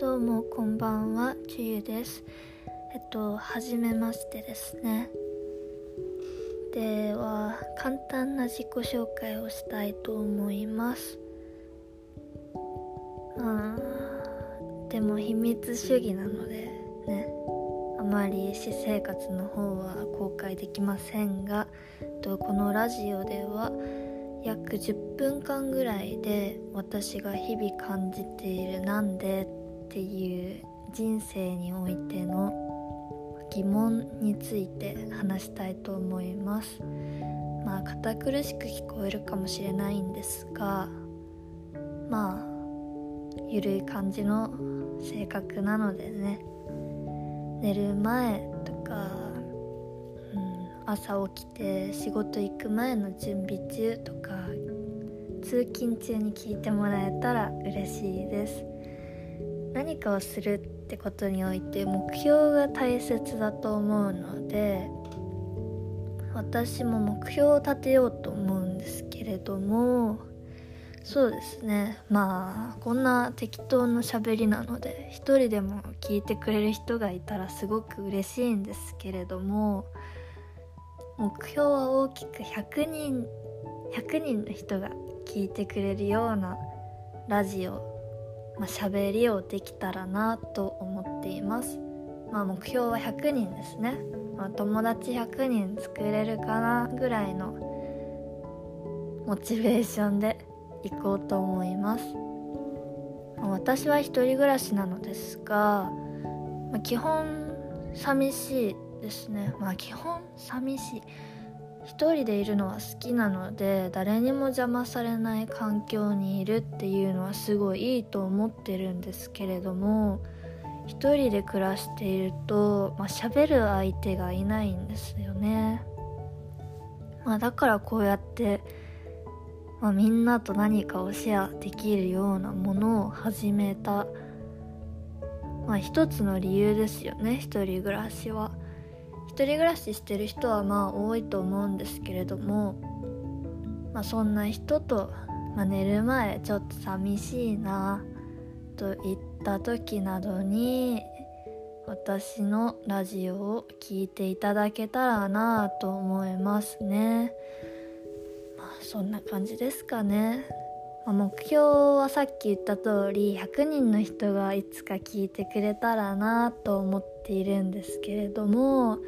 どうもこんばんはちゆです。えっと初めましてですね。では簡単な自己紹介をしたいと思います。あでも秘密主義なのでねあまり私生活の方は公開できませんがえっとこのラジオでは約10分間ぐらいで私が日々感じているなんでていう人生においての疑問について話したいと思います。まあ堅苦しく聞こえるかもしれないんですがまあゆるい感じの性格なのでね。寝る前とかうん朝起きて仕事行く前の準備中とか通勤中に聞いてもらえたら嬉しいです。何かをするってことにおいて目標が大切だと思うので私も目標を立てようと思うんですけれどもそうですね。まあこんな適当な喋りなので一人でも聞いてくれる人がいたらすごく嬉しいんですけれども目標は大きく100人100人の人が聞いてくれるようなラジオまあ、喋りをできたらなと思っています。まあ目標は100人ですね、まあ、友達100人作れるかなぐらいのモチベーションで行こうと思います、まあ、私は一人暮らしなのですが、まあ、基本寂しいですね。まあ基本寂しい。一人でいるのは好きなので誰にも邪魔されない環境にいるっていうのはすごいいいと思ってるんですけれども一人で暮らしていると、まあ、喋る相手がいないんですよね、まあ、だからこうやって、まあ、みんなと何かをシェアできるようなものを始めた、まあ、一つの理由ですよね一人暮らしは。一人暮らししてる人はまあ多いと思うんですけれども、まあ、そんな人と、まあ、寝る前ちょっと寂しいなと言った時などに私のラジオを聴いていただけたらなと思いますね。まあそんな感じですかね、目標はさっき言った通り100人の人がいつか聞いてくれたらなと思っているんですけれども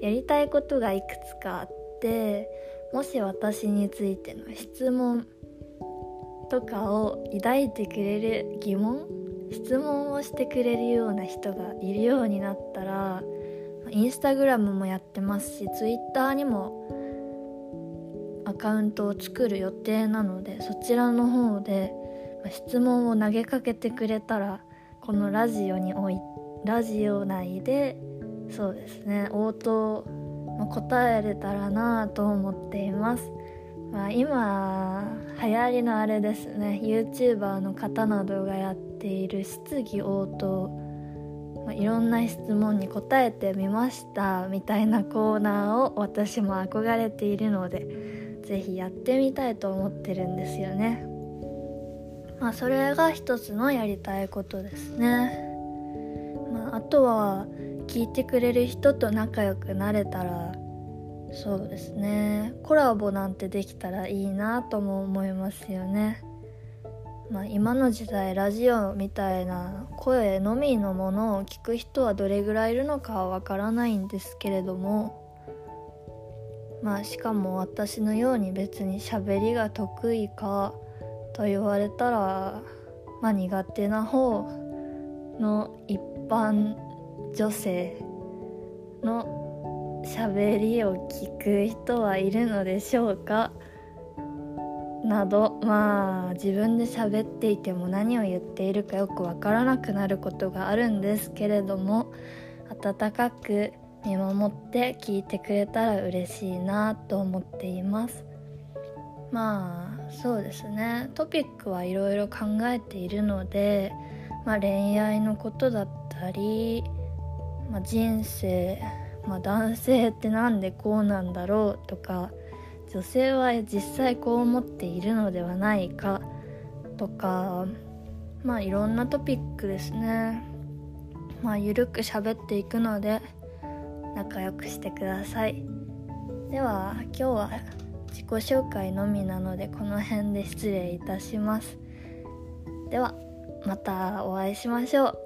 やりたいことがいくつかあってもし私についての質問とかを抱いてくれる疑問質問をしてくれるような人がいるようになったらインスタグラムもやってますしツイッターにもアカウントを作る予定なのでそちらの方で質問を投げかけてくれたらこのラジオにおいラジオ内でそうですね応答、ま答えれたらなと思っています、まあ、今流行りのあれですね YouTuber の方などがやっている質疑応答、まあ、いろんな質問に答えてみましたみたいなコーナーを私も憧れているので是非やってみたいと思ってるんですよね。まあそれが一つのやりたいことですね。まあ、あとは聞いてくれる人と仲良くなれたらそうですね。コラボなんてできたらいいなとも思いますよね。まあ、今の時代ラジオみたいな声のみのものを聞く人はどれぐらいいるのかはわからないんですけれどもまあしかも私のように別に喋りが得意かと言われたらまあ苦手な方の一般女性の喋りを聞く人はいるのでしょうか？などまあ自分で喋っていても何を言っているかよくわからなくなることがあるんですけれども温かく見守って聞いてくれたら嬉しいなと思っています。まあそうですね。トピックはいろいろ考えているので、まあ、恋愛のことだったりまあ、人生、まあ、男性ってなんでこうなんだろうとか女性は実際こう思っているのではないかとか、まあいろんなトピックですね。まあゆるく喋っていくので仲良くしてください。では今日は自己紹介のみなのでこの辺で失礼いたします。ではまたお会いしましょう。